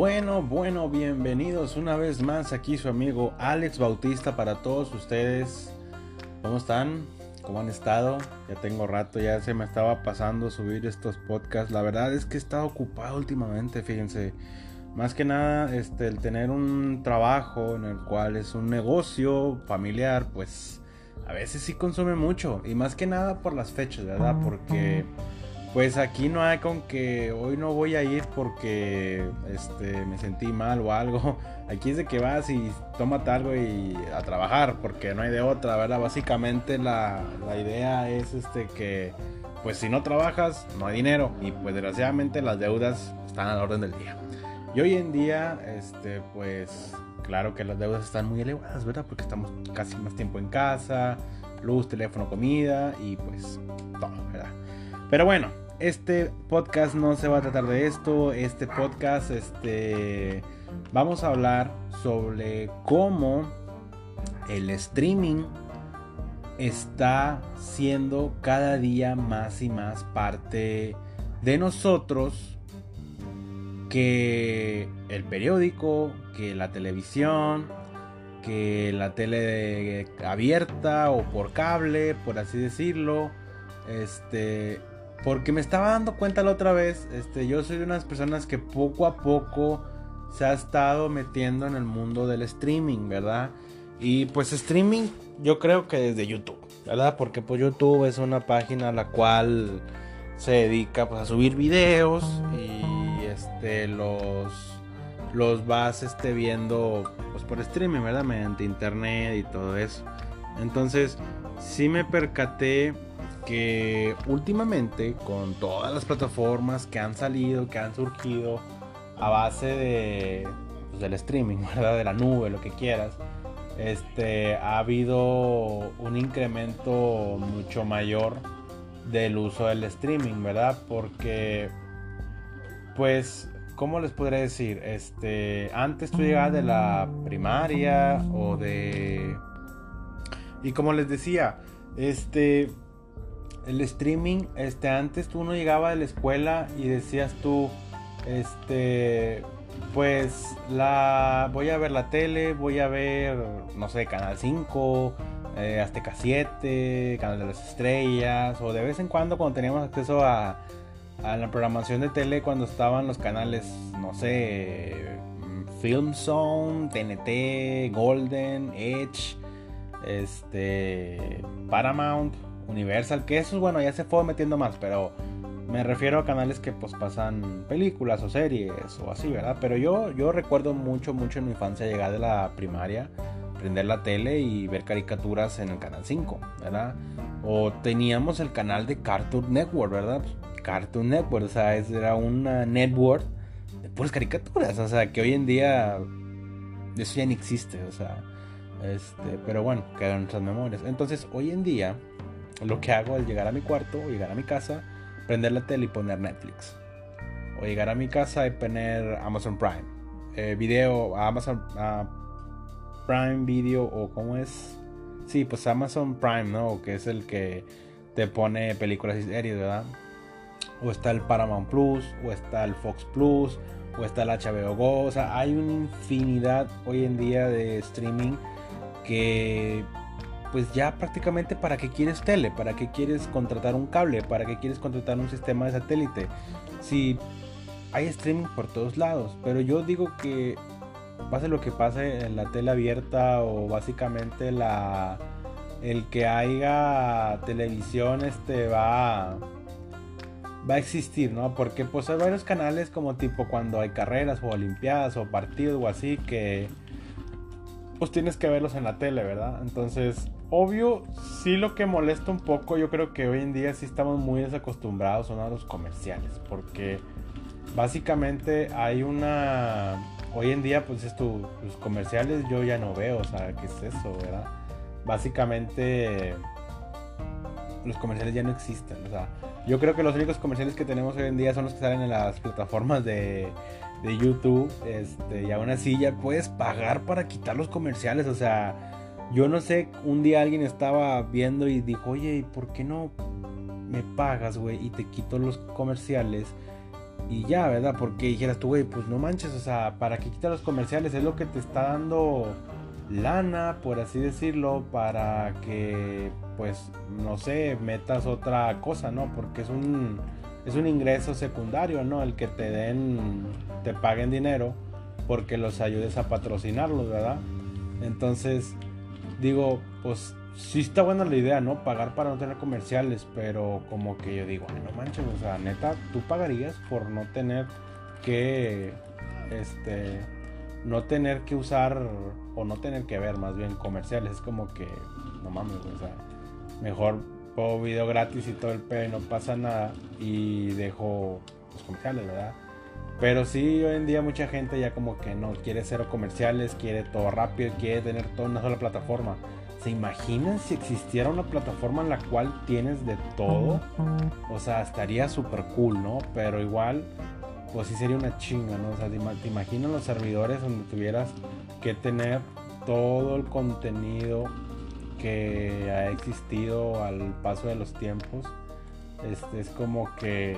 Bueno, bueno, bienvenidos una vez más aquí su amigo Alex Bautista para todos ustedes. ¿Cómo están? ¿Cómo han estado? Ya tengo rato, ya se me estaba pasando subir estos podcasts. La verdad es que he estado ocupado últimamente, fíjense. Más que nada, este, el tener un trabajo en el cual es un negocio familiar, pues a veces sí consume mucho. Y más que nada por las fechas, ¿verdad? Porque pues aquí no hay con que hoy no voy a ir porque este, me sentí mal o algo. Aquí es de que vas y tómate algo y a trabajar porque no hay de otra, ¿verdad? Básicamente la, la idea es este que pues si no trabajas no hay dinero y pues desgraciadamente las deudas están a la orden del día. Y hoy en día, este, pues claro que las deudas están muy elevadas, ¿verdad? Porque estamos casi más tiempo en casa, luz, teléfono, comida y pues todo, ¿verdad? Pero bueno, este podcast no se va a tratar de esto. Este podcast, este, vamos a hablar sobre cómo el streaming está siendo cada día más y más parte de nosotros que el periódico, que la televisión, que la tele abierta o por cable, por así decirlo. Este, porque me estaba dando cuenta la otra vez, este, yo soy de unas personas que poco a poco se ha estado metiendo en el mundo del streaming, ¿verdad? Y pues streaming yo creo que desde YouTube, ¿verdad? Porque pues YouTube es una página a la cual se dedica pues a subir videos y este los los vas este viendo pues por streaming, ¿verdad? Mediante internet y todo eso. Entonces, sí me percaté que últimamente con todas las plataformas que han salido, que han surgido a base de pues, del streaming, ¿verdad? De la nube, lo que quieras. Este ha habido un incremento mucho mayor del uso del streaming, ¿verdad? Porque pues ¿cómo les podría decir? Este, antes tú llegabas de la primaria o de y como les decía, este el streaming, este, antes tú no llegaba de la escuela y decías tú, este, pues la, voy a ver la tele, voy a ver, no sé, Canal 5, eh, Azteca 7, Canal de las Estrellas, o de vez en cuando cuando teníamos acceso a, a la programación de tele, cuando estaban los canales, no sé, Film Zone, TNT, Golden, Edge, este, Paramount Universal, que eso, bueno, ya se fue metiendo más, pero me refiero a canales que pues pasan películas o series o así, ¿verdad? Pero yo, yo recuerdo mucho, mucho en mi infancia llegar de la primaria, prender la tele y ver caricaturas en el canal 5, ¿verdad? O teníamos el canal de Cartoon Network, ¿verdad? Pues, Cartoon Network, o sea, era una network de puras caricaturas, o sea, que hoy en día eso ya no existe, o sea, este, pero bueno, quedan nuestras memorias. Entonces, hoy en día lo que hago es llegar a mi cuarto o llegar a mi casa, prender la tele y poner Netflix. O llegar a mi casa y poner Amazon Prime. Eh, video, Amazon Prime Video o cómo es. Sí, pues Amazon Prime, ¿no? Que es el que te pone películas y series, ¿verdad? O está el Paramount Plus, o está el Fox Plus, o está el HBO Go. O sea, hay una infinidad hoy en día de streaming que pues ya prácticamente para qué quieres tele, para qué quieres contratar un cable, para qué quieres contratar un sistema de satélite. Si hay streaming por todos lados, pero yo digo que pase lo que pase en la tele abierta o básicamente la el que haya televisión este va va a existir, ¿no? Porque pues hay varios canales como tipo cuando hay carreras o olimpiadas o partidos o así que pues tienes que verlos en la tele, ¿verdad? Entonces, obvio, sí lo que molesta un poco, yo creo que hoy en día sí estamos muy desacostumbrados a los comerciales, porque básicamente hay una... Hoy en día, pues estos los comerciales yo ya no veo, o sea, ¿qué es eso, verdad? Básicamente, los comerciales ya no existen, o sea, yo creo que los únicos comerciales que tenemos hoy en día son los que salen en las plataformas de de YouTube, este, y aún así ya puedes pagar para quitar los comerciales, o sea, yo no sé, un día alguien estaba viendo y dijo, oye, ¿y por qué no me pagas, güey, y te quito los comerciales? y ya, ¿verdad? Porque dijeras tú, güey, pues no manches, o sea, ¿para qué quitar los comerciales? Es lo que te está dando lana, por así decirlo, para que, pues, no sé, metas otra cosa, ¿no? Porque es un, es un ingreso secundario, ¿no? El que te den, te paguen dinero porque los ayudes a patrocinarlos, ¿verdad? Entonces, digo, pues sí está buena la idea, ¿no? Pagar para no tener comerciales, pero como que yo digo, no manches, o sea, neta, tú pagarías por no tener que, este, no tener que usar o no tener que ver más bien comerciales. Es como que, no mames, o sea, mejor pongo video gratis y todo el pe, no pasa nada y dejo los comerciales, ¿verdad? Pero sí, hoy en día mucha gente ya como que no quiere cero comerciales, quiere todo rápido, quiere tener todo en una sola plataforma. ¿Se imaginan si existiera una plataforma en la cual tienes de todo? O sea, estaría súper cool, ¿no? Pero igual, pues sí sería una chinga, ¿no? O sea, te, imaginas los servidores donde tuvieras que tener todo el contenido que ha existido al paso de los tiempos. Este es como que,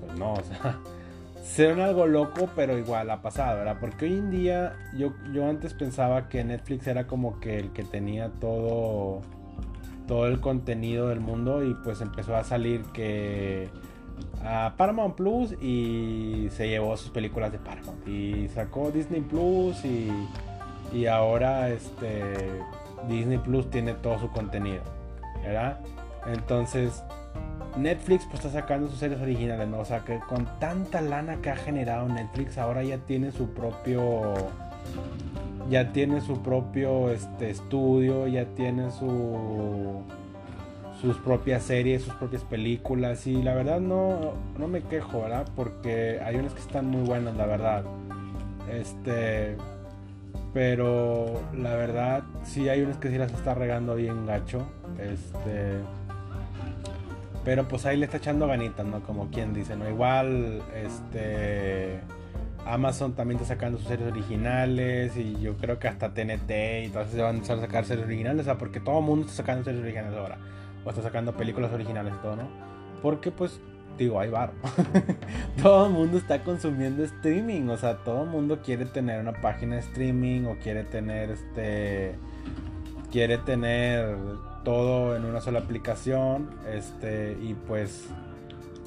pues no, o sea ser algo loco, pero igual ha pasado, ¿verdad? Porque hoy en día yo, yo antes pensaba que Netflix era como que el que tenía todo, todo el contenido del mundo y pues empezó a salir que a Paramount Plus y se llevó sus películas de Paramount y sacó Disney Plus y, y ahora este Disney Plus tiene todo su contenido, ¿verdad? Entonces Netflix pues está sacando sus series originales, ¿no? O sea, que con tanta lana que ha generado Netflix, ahora ya tiene su propio ya tiene su propio este estudio, ya tiene su sus propias series, sus propias películas y la verdad no no me quejo, ¿verdad? Porque hay unas que están muy buenas, la verdad. Este pero la verdad sí hay unas que sí las está regando bien gacho. Este pero pues ahí le está echando ganitas, ¿no? Como quien dice, ¿no? Igual, este... Amazon también está sacando sus series originales y yo creo que hasta TNT y todas se van a sacar series originales, o sea, porque todo el mundo está sacando series originales ahora. O está sacando películas originales y todo, ¿no? Porque pues, digo, hay bar. todo el mundo está consumiendo streaming, o sea, todo el mundo quiere tener una página de streaming o quiere tener este... Quiere tener todo en una sola aplicación. Este, y pues,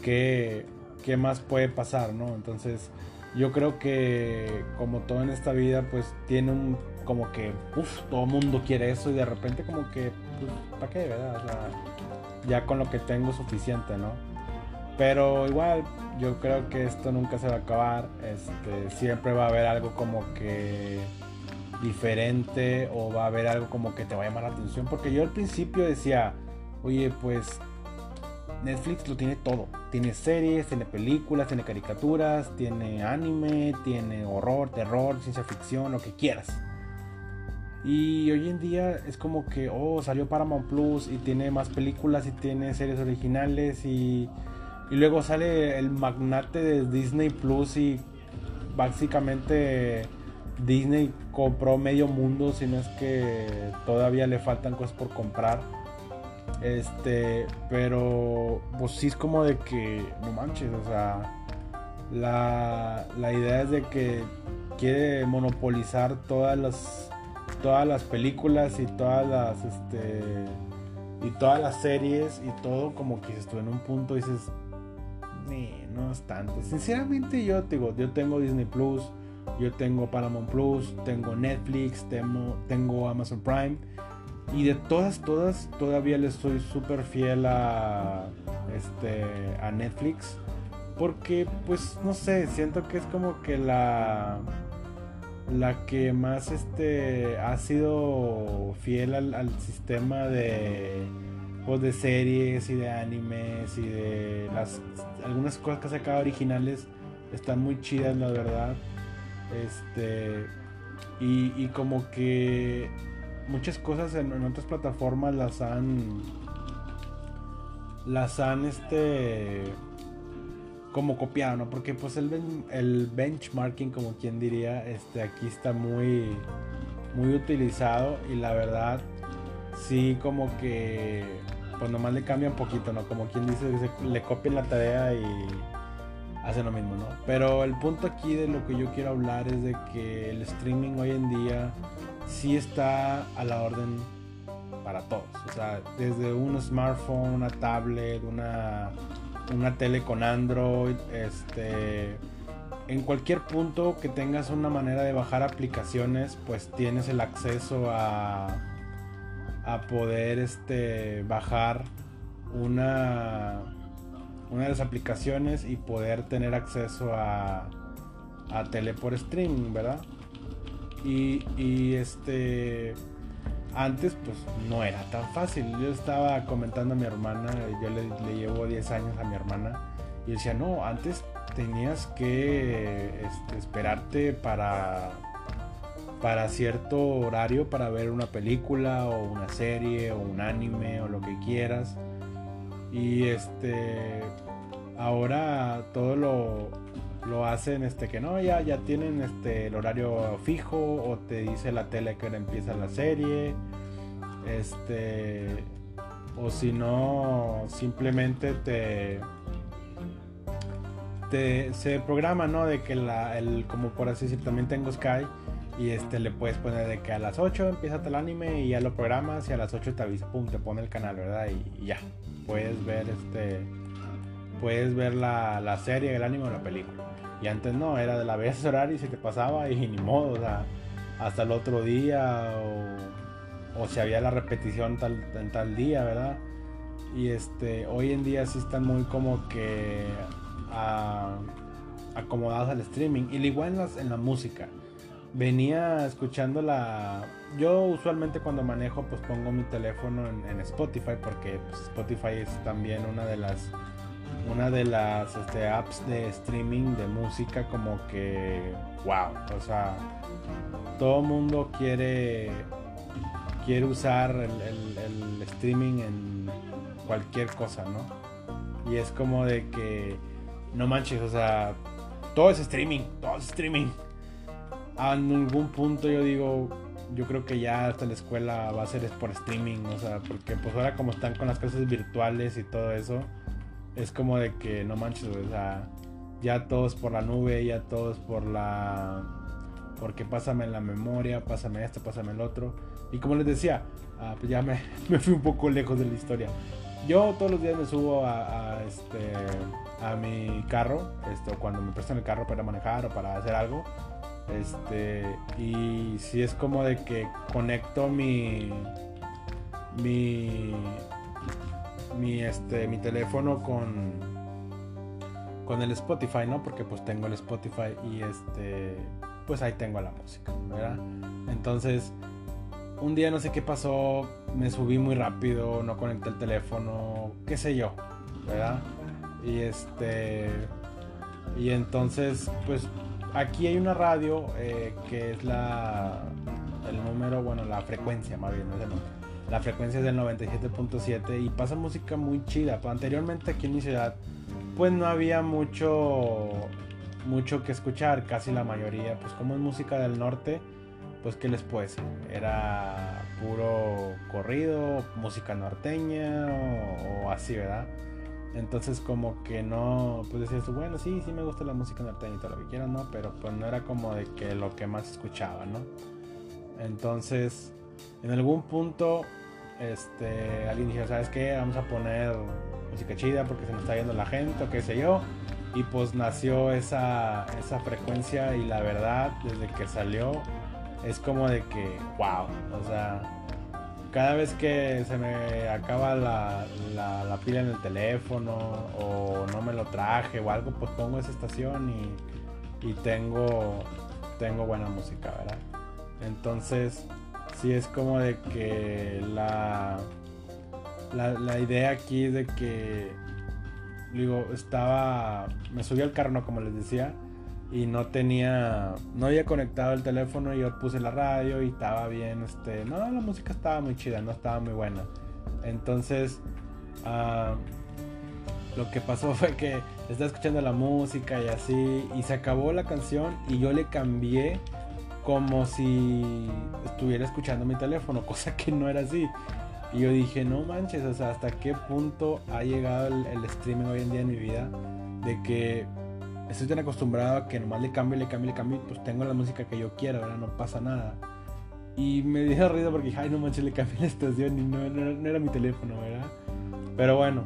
¿qué, ¿qué más puede pasar, no? Entonces, yo creo que como todo en esta vida, pues tiene un como que, uff, todo mundo quiere eso y de repente como que, pues, ¿para qué, verdad? O sea, ya con lo que tengo suficiente, ¿no? Pero igual, yo creo que esto nunca se va a acabar. Este, siempre va a haber algo como que diferente o va a haber algo como que te va a llamar la atención. Porque yo al principio decía, oye, pues Netflix lo tiene todo. Tiene series, tiene películas, tiene caricaturas, tiene anime, tiene horror, terror, ciencia ficción, lo que quieras. Y hoy en día es como que, oh, salió Paramount Plus y tiene más películas y tiene series originales y, y luego sale el magnate de Disney Plus y básicamente Disney compró medio mundo, si no es que todavía le faltan cosas por comprar. Este, pero pues sí es como de que, no manches, o sea, la, la idea es de que quiere monopolizar todas las todas las películas y todas las este y todas las series y todo como que estuvo en un punto y dices no es tanto sinceramente yo digo yo tengo Disney Plus yo tengo Paramount Plus, tengo Netflix, tengo, tengo Amazon Prime. Y de todas, todas, todavía le soy súper fiel a, este, a Netflix. Porque, pues, no sé, siento que es como que la, la que más este, ha sido fiel al, sistema de, pues, de series y de animes y de las, algunas cosas que ha sacado originales. Están muy chidas, la verdad. Este. Y, como que muchas cosas en, otras plataformas las han. Las han este. Como copiado, ¿no? Porque pues el, el benchmarking, como quien diría, este, aquí está muy. Muy utilizado. Y la verdad. Sí, como que. Pues nomás le cambia un poquito, ¿no? Como quien dice, le copian la tarea y hacen lo mismo, ¿no? Pero el punto aquí de lo que yo quiero hablar es de que el streaming hoy en día sí está a la orden para todos. O sea, desde un smartphone, una tablet, una, una tele con Android, este, en cualquier punto que tengas una manera de bajar aplicaciones, pues tienes el acceso a, a poder este, bajar una, una de las aplicaciones y poder tener acceso a, a tele por streaming, ¿verdad? Y, y este antes pues no era tan fácil. Yo estaba comentando a mi hermana, yo le, llevo 10 años a mi hermana, y decía, no, antes tenías que este, esperarte para, para cierto horario para ver una película o una serie o un anime o lo que quieras. Y este ahora todo lo, lo hacen este que no, ya, ya tienen este el horario fijo o te dice la tele que ahora empieza la serie. Este o si no simplemente te te se programa, ¿no? De que la el como por así decir, también tengo Sky y este le puedes poner de que a las 8 empieza el anime y ya lo programas y a las 8 te avisa, pum, te pone el canal, ¿verdad? Y, y ya. Puedes ver este puedes ver la, la, serie, el anime o la película. Y antes no, era de la vez horario y se te pasaba y ni modo, hasta el otro día o, o si había la repetición tal, en tal día, ¿verdad? Y este, hoy en día sí están muy como que acomodados al streaming. Y igual en, en la música. Venía escuchando la... Yo usualmente cuando manejo pues pongo mi teléfono en, Spotify porque pues, Spotify es también una de las una de las este, apps de streaming de música como que wow. O sea todo mundo quiere quiere usar el, streaming en cualquier cosa no y es como de que no manches o sea todo es streaming todo es streaming a ningún punto yo digo yo creo que ya hasta la escuela va a ser por streaming o sea porque pues ahora como están con las clases virtuales y todo eso es como de que no manches, o sea, ya todos por la nube, ya todos por la. Porque pásame la memoria, pásame esto, pásame el otro. Y como les decía, ah, pues ya me, fui un poco lejos de la historia. Yo todos los días me subo a, este, a mi carro, esto, cuando me prestan el carro para manejar o para hacer algo. Este, y si es como de que conecto mi, mi, mi, este, mi teléfono con, con el Spotify, ¿no? Porque pues tengo el Spotify y este, pues ahí tengo la música, ¿verdad? Entonces, un día no sé qué pasó, me subí muy rápido, no conecté el teléfono, qué sé yo, ¿verdad? Y este, y entonces, pues aquí hay una radio eh, que es la, el número, bueno, la frecuencia más bien, no es el número la frecuencia es del 97.7 y pasa música muy chida. Pero anteriormente aquí en mi ciudad, pues no había mucho, mucho que escuchar, casi la mayoría. Pues como es música del norte, pues qué les puedo decir. Era puro corrido, música norteña o, así, ¿verdad? Entonces como que no, pues decías, bueno, sí, sí me gusta la música norteña y todo lo que quieras, ¿no? Pero pues no era como de que lo que más escuchaba, ¿no? Entonces, en algún punto este, alguien dijo, ¿sabes qué? Vamos a poner música chida porque se nos está yendo la gente o qué sé yo. Y pues nació esa, esa frecuencia y la verdad, desde que salió, es como de que, wow, o sea, cada vez que se me acaba la, la, pila en el teléfono o no me lo traje o algo, pues pongo esa estación y, y tengo, tengo buena música, ¿verdad? Entonces, sí es como de que la, la, idea aquí es de que, digo, estaba, me subí al carro. Como les decía, y no tenía, no había conectado el teléfono y yo puse la radio y estaba bien, este, no, la música estaba muy chida, no estaba muy buena. Entonces, ah, lo que pasó fue que estaba escuchando la música y así, y se acabó la canción y yo le cambié como si estuviera escuchando mi teléfono, cosa que no era así. Y yo dije, no manches, o sea, hasta qué punto ha llegado el, streaming hoy en día en mi vida, de que estoy tan acostumbrado a que nomás le cambio, le cambio, le cambio, pues tengo la música que yo quiero, ¿verdad? No pasa nada. Y me dio ruido porque, ay, no manches, le cambié la estación y no, no, era mi teléfono, ¿verdad? Pero bueno,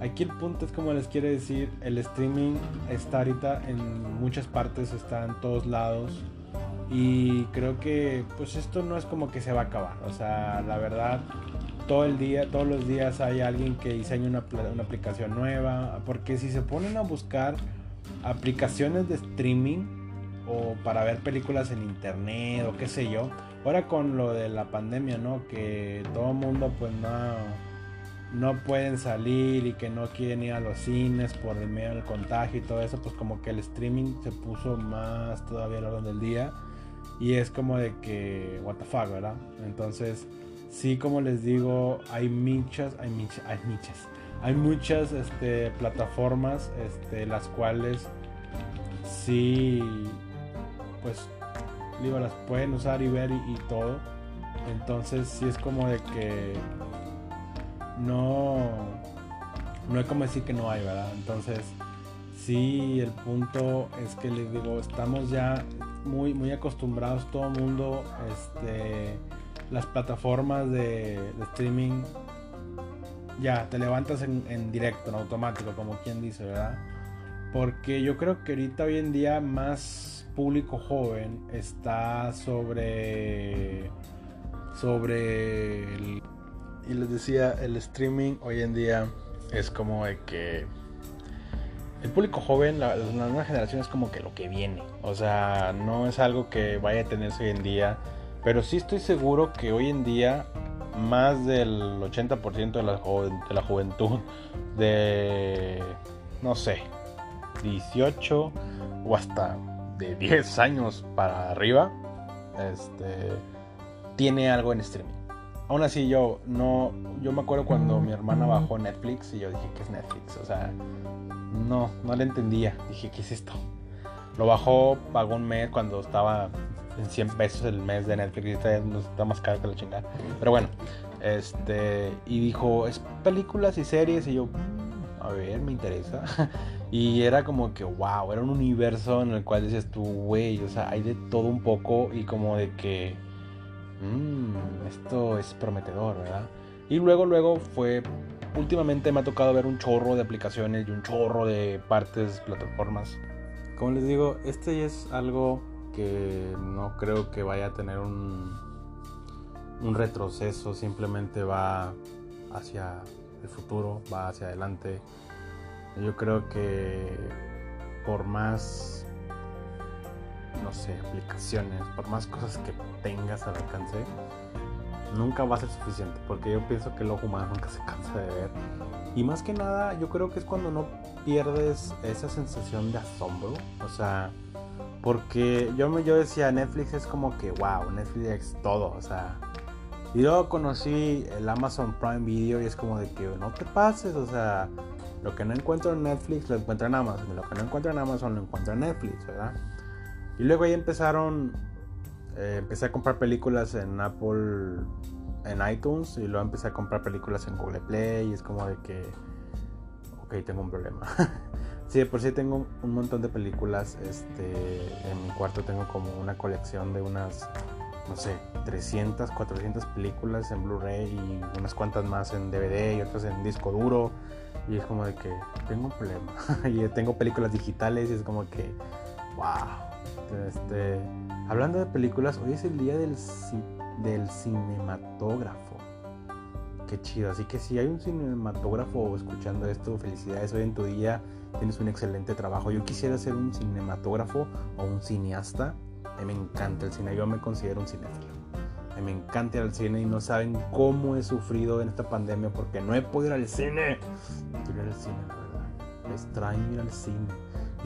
aquí el punto es como les quiero decir, el streaming está ahorita en muchas partes, está en todos lados. Y creo que pues esto no es como que se va a acabar. O sea, la verdad, todo el día, todos los días hay alguien que diseña una, una aplicación nueva. Porque si se ponen a buscar aplicaciones de streaming o para ver películas en internet o qué sé yo. Ahora con lo de la pandemia, ¿no? Que todo el mundo pues no, no pueden salir y que no quieren ir a los cines por el medio del contagio y todo eso, pues como que el streaming se puso más todavía a lo largo del día. Y es como de que, what the fuck, ¿verdad? Entonces, sí, como les digo, hay muchas, hay muchas, hay muchas, hay muchas este, plataformas, este, las cuales sí, pues, digo, las pueden usar y ver y, todo. Entonces, sí es como de que no, no es como decir que no hay, ¿verdad? Entonces, sí, el punto es que les digo, estamos ya muy, muy acostumbrados todo el mundo, este, las plataformas de, streaming, ya, te levantas en, directo, en automático, como quien dice, ¿verdad? Porque yo creo que ahorita hoy en día más público joven está sobre sobre y les decía el streaming hoy en día es como de que el público joven, la, nueva generación es como que lo que viene. O sea, no es algo que vaya a tenerse hoy en día. Pero sí estoy seguro que hoy en día más del 80% de la, de la juventud de, no sé, 18 o hasta de 10 años para arriba, este, tiene algo en streaming. Aún así yo no, yo me acuerdo cuando mi hermana bajó Netflix y yo dije que es Netflix, o sea, no, no le entendía. Dije, ¿qué es esto? Lo bajó, pagó un mes cuando estaba en 100 pesos el mes de Netflix. Está, está más caro que la chingada. Pero bueno, este. Y dijo, es películas y series. Y yo, a ver, me interesa. y era como que, wow, era un universo en el cual dices tú, güey, o sea, hay de todo un poco. Y como de que, mmm, esto es prometedor, ¿verdad? Y luego, luego fue últimamente me ha tocado ver un chorro de aplicaciones y un chorro de partes, plataformas. Como les digo, este es algo que no creo que vaya a tener un, un retroceso, simplemente va hacia el futuro, va hacia adelante. Yo creo que por más, no sé, aplicaciones, por más cosas que tengas al alcance, nunca va a ser suficiente, porque yo pienso que el ojo humano nunca se cansa de ver. Y más que nada, yo creo que es cuando no pierdes esa sensación de asombro, o sea, porque yo, me, yo decía, Netflix es como que, wow, Netflix todo, o sea, y luego conocí el Amazon Prime Video y es como de que no te pases, o sea, lo que no encuentro en Netflix lo encuentro en Amazon, y lo que no encuentro en Amazon lo encuentro en Netflix, ¿verdad? Y luego ahí empezaron eh, empecé a comprar películas en Apple, en iTunes, y luego empecé a comprar películas en Google Play, y es como de que, ok, tengo un problema. sí, por sí tengo un montón de películas, este, en mi cuarto tengo como una colección de unas, no sé, 300, 400 películas en Blu-ray y unas cuantas más en DVD y otras en disco duro. Y es como de que tengo un problema. y tengo películas digitales y es como que, wow. Este, Hablando de películas, hoy es el día del, del cinematógrafo. Qué chido. Así que si hay un cinematógrafo escuchando esto, felicidades. Hoy en tu día tienes un excelente trabajo. Yo quisiera ser un cinematógrafo o un cineasta. A mí me encanta el cine. Yo me considero un cinéfilo. A mí me encanta ir al cine y no saben cómo he sufrido en esta pandemia porque no he podido ir al cine. Quiero ir al cine, la verdad. Extraño ir al cine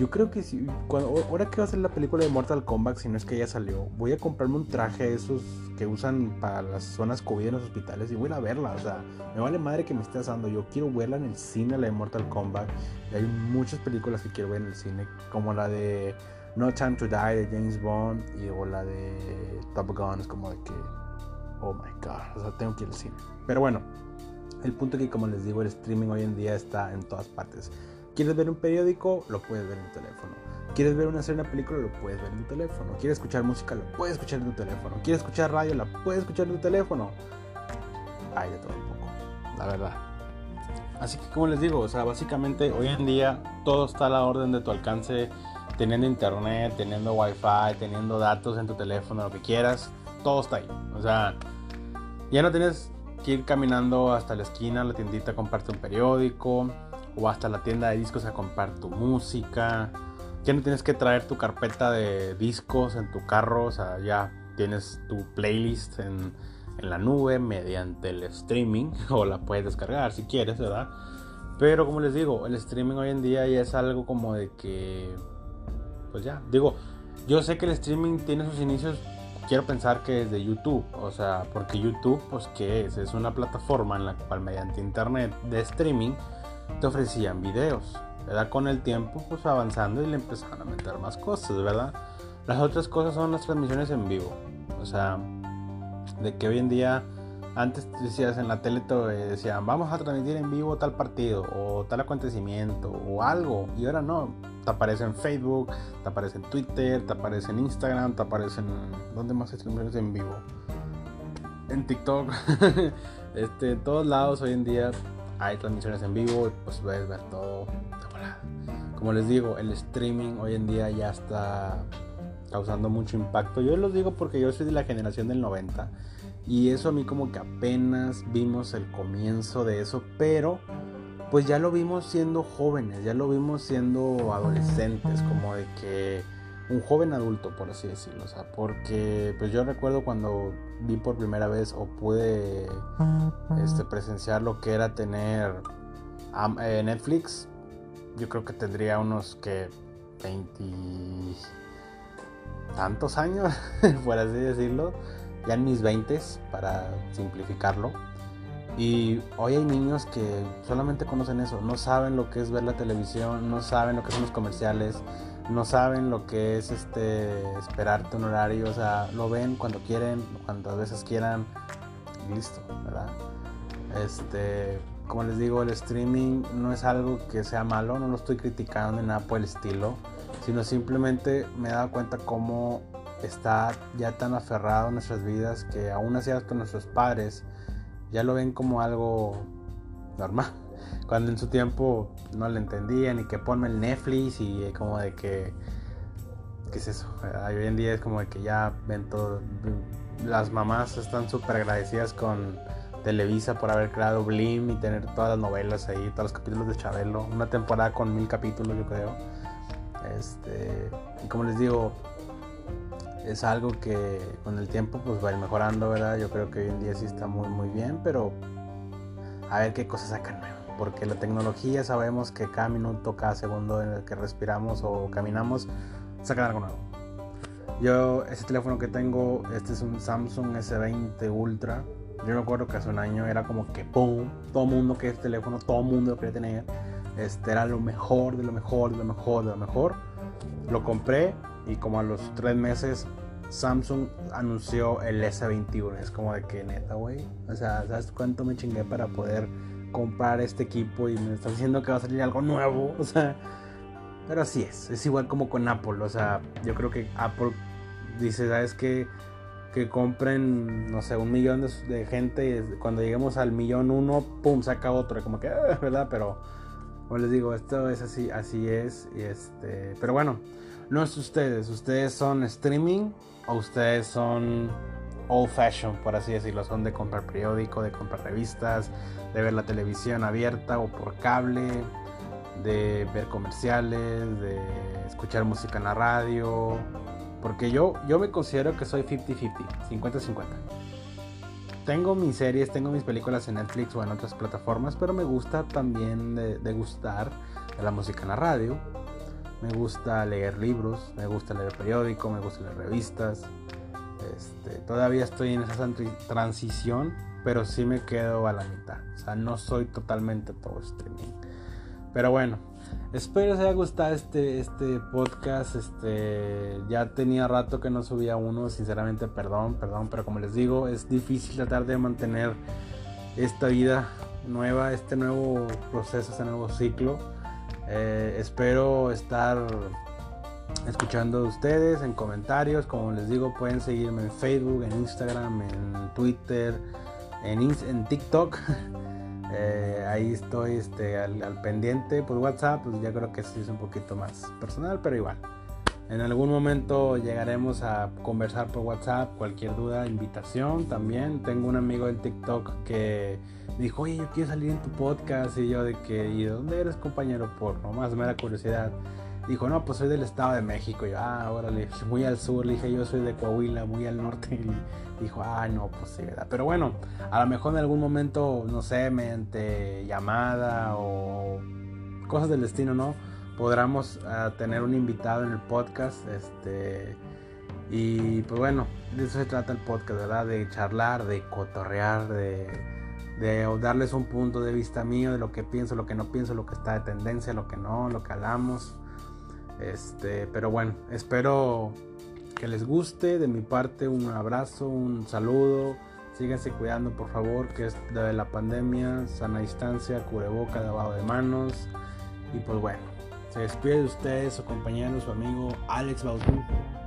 yo creo que si, cuando, ahora que va a ser la película de Mortal Kombat, si no es que ya salió, voy a comprarme un traje esos que usan para las zonas COVID en los hospitales y voy a, a verla. O sea, me vale madre que me esté asando. Yo quiero verla en el cine, la de Mortal Kombat. Y hay muchas películas que quiero ver en el cine, como la de No Time to Die de James Bond y o la de Top Gun. Es como de que, oh my god, o sea, tengo que ir al cine. Pero bueno, el punto es que, como les digo, el streaming hoy en día está en todas partes. ¿Quieres ver un periódico? Lo puedes ver en el teléfono. ¿Quieres ver una serie, una película? Lo puedes ver en tu teléfono. ¿Quieres escuchar música? Lo puedes escuchar en tu teléfono. ¿Quieres escuchar radio? La puedes escuchar en tu teléfono. Hay de todo un poco, la verdad. Así que como les digo, o sea, básicamente hoy en día todo está a la orden de tu alcance, teniendo internet, teniendo wifi, teniendo datos en tu teléfono, lo que quieras, todo está ahí. O sea, ya no tienes que ir caminando hasta la esquina, la tiendita a comprarte un periódico, o hasta la tienda de discos a comprar tu música. Ya no tienes que traer tu carpeta de discos en tu carro, o sea, ya tienes tu playlist en, en la nube mediante el streaming, o la puedes descargar si quieres, ¿verdad? Pero como les digo, el streaming hoy en día ya es algo como de que, pues ya, digo, yo sé que el streaming tiene sus inicios quiero pensar que es de YouTube, o sea, porque YouTube, pues, ¿qué es? Es una plataforma en la cual mediante internet de streaming te ofrecían videos, ¿verdad? Con el tiempo, pues, avanzando y le empezaron a meter más cosas, ¿verdad? Las otras cosas son las transmisiones en vivo, o sea, de que hoy en día, antes decías en la tele, te decían, vamos a transmitir en vivo tal partido, o tal acontecimiento, o algo, y ahora no, te aparece en Facebook, te aparece en Twitter, te aparece en Instagram, te aparece en... ¿Dónde más transmisiones en vivo? En TikTok. este, en todos lados hoy en día hay transmisiones en vivo y pues puedes ver todo. Como les digo, el streaming hoy en día ya está causando mucho impacto. Yo los digo porque yo soy de la generación del 90 y eso a mí como que apenas vimos el comienzo de eso, pero pues ya lo vimos siendo jóvenes, ya lo vimos siendo adolescentes, como de que un joven adulto, por así decirlo, o sea, porque pues yo recuerdo cuando vi por primera vez o pude este, presenciar lo que era tener eh, Netflix, yo creo que tendría unos que 20 tantos años, por así decirlo, ya en mis 20 para simplificarlo. Y hoy hay niños que solamente conocen eso, no saben lo que es ver la televisión, no saben lo que son los comerciales, no saben lo que es este esperarte un horario, o sea, lo ven cuando quieren, cuantas veces quieran, y listo, ¿verdad? Este, como les digo, el streaming no es algo que sea malo, no lo estoy criticando ni nada por el estilo, sino simplemente me he dado cuenta cómo está ya tan aferrado en nuestras vidas que aún así hasta nuestros padres ya lo ven como algo normal. Cuando en su tiempo no le entendían y que ponme el Netflix y como de que... ¿Qué es eso? Hoy en día es como de que ya ven todo... Las mamás están súper agradecidas con Televisa por haber creado Blim y tener todas las novelas ahí, todos los capítulos de Chabelo. Una temporada con mil capítulos yo creo. Este, y como les digo, es algo que con el tiempo pues va ir mejorando, ¿verdad? Yo creo que hoy en día sí está muy muy bien, pero a ver qué cosas sacan. Porque la tecnología sabemos que cada minuto, cada segundo en el que respiramos o caminamos, sacan algo nuevo. Yo, ese teléfono que tengo, este es un Samsung S20 Ultra. Yo me acuerdo que hace un año era como que ¡pum! Todo mundo que este teléfono, todo mundo lo quería tener. Este era lo mejor, de lo mejor, de lo mejor, de lo mejor. Lo compré y como a los tres meses Samsung anunció el S21. Es como de que neta, güey. O sea, ¿sabes cuánto me chingué para poder comprar este equipo? Y me están diciendo que va a salir algo nuevo. O sea, pero así es. Es igual como con Apple. O sea, yo creo que Apple dice, ¿sabes qué? Que compren, no sé, un millón de, gente. Y cuando lleguemos al millón uno, pum, saca otro. Como que, ah, ¿verdad? Pero, como les digo, esto es así, así es. Este, pero bueno no es ustedes, ustedes son streaming o ustedes son old fashion, por así decirlo, son de comprar periódico, de comprar revistas, de ver la televisión abierta o por cable, de ver comerciales, de escuchar música en la radio, porque yo, yo me considero que soy 50-50, 50-50. Tengo mis series, tengo mis películas en Netflix o en otras plataformas, pero me gusta también de, gustar de la música en la radio me gusta leer libros, me gusta leer periódico, me gusta leer revistas. Este, todavía estoy en esa transición, pero sí me quedo a la mitad. O sea, no soy totalmente todo streaming. Pero bueno, espero les haya gustado este, este podcast. Este, ya tenía rato que no subía uno, sinceramente, perdón, perdón, pero como les digo, es difícil tratar de mantener esta vida nueva, este nuevo proceso, este nuevo ciclo eh, espero estar escuchando ustedes en comentarios. Como les digo, pueden seguirme en Facebook, en Instagram, en Twitter, en, en TikTok. Eh, ahí estoy este, al, pendiente por WhatsApp, pues ya creo que sí es un poquito más personal, pero igual. En algún momento llegaremos a conversar por WhatsApp, cualquier duda, invitación también. Tengo un amigo en TikTok que dijo, oye, yo quiero salir en tu podcast. Y yo de que, ¿y de dónde eres compañero? Por nomás me da curiosidad. Dijo, no, pues soy del Estado de México. Y yo, ah, órale, muy al sur. Le dije, yo soy de Coahuila, muy al norte. Y dijo, ah, no, pues sí, ¿verdad? Pero bueno, a lo mejor en algún momento, no sé, mediante llamada o cosas del destino, ¿no? Podremos uh, tener un invitado en el podcast. Este. Y pues bueno, de eso se trata el podcast, ¿verdad? De charlar, de cotorrear, de, de darles un punto de vista mío de lo que pienso, lo que no pienso, lo que está de tendencia, lo que no, lo que hablamos. Este, pero bueno, espero que les guste. De mi parte, un abrazo, un saludo. Síganse cuidando, por favor, que es de la pandemia, sana distancia, cubreboca, lavado de manos. Y pues bueno, se despide de ustedes, su compañero, su amigo Alex Bautista.